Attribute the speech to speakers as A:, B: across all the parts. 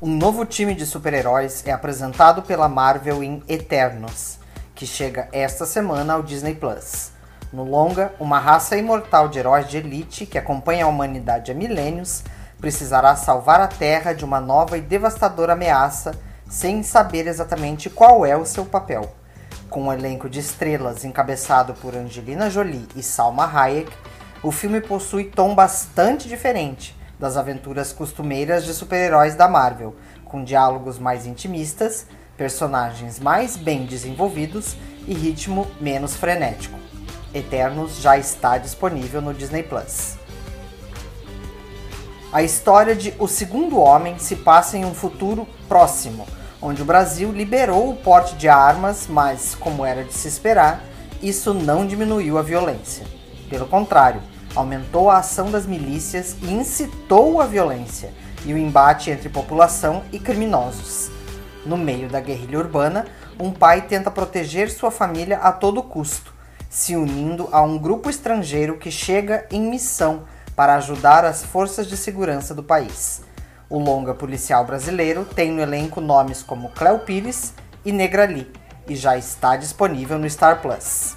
A: Um novo time de super-heróis é apresentado pela Marvel em Eternos, que chega esta semana ao Disney Plus. No longa, uma raça imortal de heróis de elite que acompanha a humanidade há milênios precisará salvar a Terra de uma nova e devastadora ameaça sem saber exatamente qual é o seu papel. Com um elenco de estrelas encabeçado por Angelina Jolie e Salma Hayek, o filme possui tom bastante diferente das aventuras costumeiras de super-heróis da Marvel, com diálogos mais intimistas, personagens mais bem desenvolvidos e ritmo menos frenético. Eternos já está disponível no Disney Plus. A história de O Segundo Homem se passa em um futuro próximo, onde o Brasil liberou o porte de armas, mas, como era de se esperar, isso não diminuiu a violência. Pelo contrário, aumentou a ação das milícias e incitou a violência e o embate entre população e criminosos. No meio da guerrilha urbana, um pai tenta proteger sua família a todo custo, se unindo a um grupo estrangeiro que chega em missão para ajudar as forças de segurança do país. O longa policial brasileiro tem no elenco nomes como Cléo Pires e Negrali e já está disponível no Star Plus.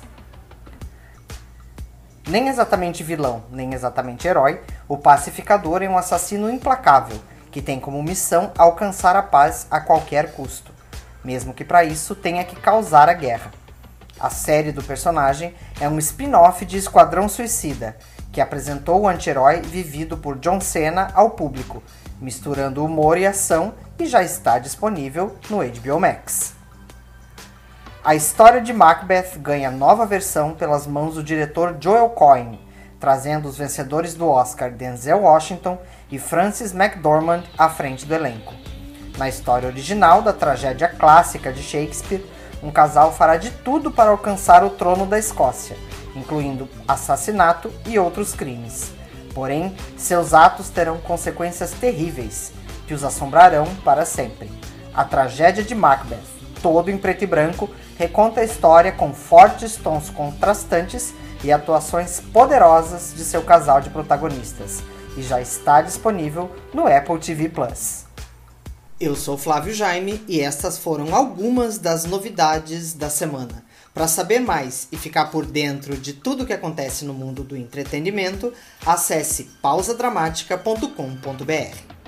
A: Nem exatamente vilão, nem exatamente herói, o pacificador é um assassino implacável que tem como missão alcançar a paz a qualquer custo, mesmo que para isso tenha que causar a guerra. A série do personagem é um spin-off de Esquadrão Suicida, que apresentou o anti-herói vivido por John Cena ao público, misturando humor e ação e já está disponível no HBO Max. A história de Macbeth ganha nova versão pelas mãos do diretor Joel Cohen, trazendo os vencedores do Oscar Denzel Washington e Francis McDormand à frente do elenco. Na história original da tragédia clássica de Shakespeare, um casal fará de tudo para alcançar o trono da Escócia, incluindo assassinato e outros crimes. Porém, seus atos terão consequências terríveis que os assombrarão para sempre. A tragédia de Macbeth todo em preto e branco, reconta a história com fortes tons contrastantes e atuações poderosas de seu casal de protagonistas, e já está disponível no Apple TV Plus. Eu sou Flávio Jaime e estas foram algumas das novidades da semana. Para saber mais e ficar por dentro de tudo que acontece no mundo do entretenimento, acesse pausadramática.com.br.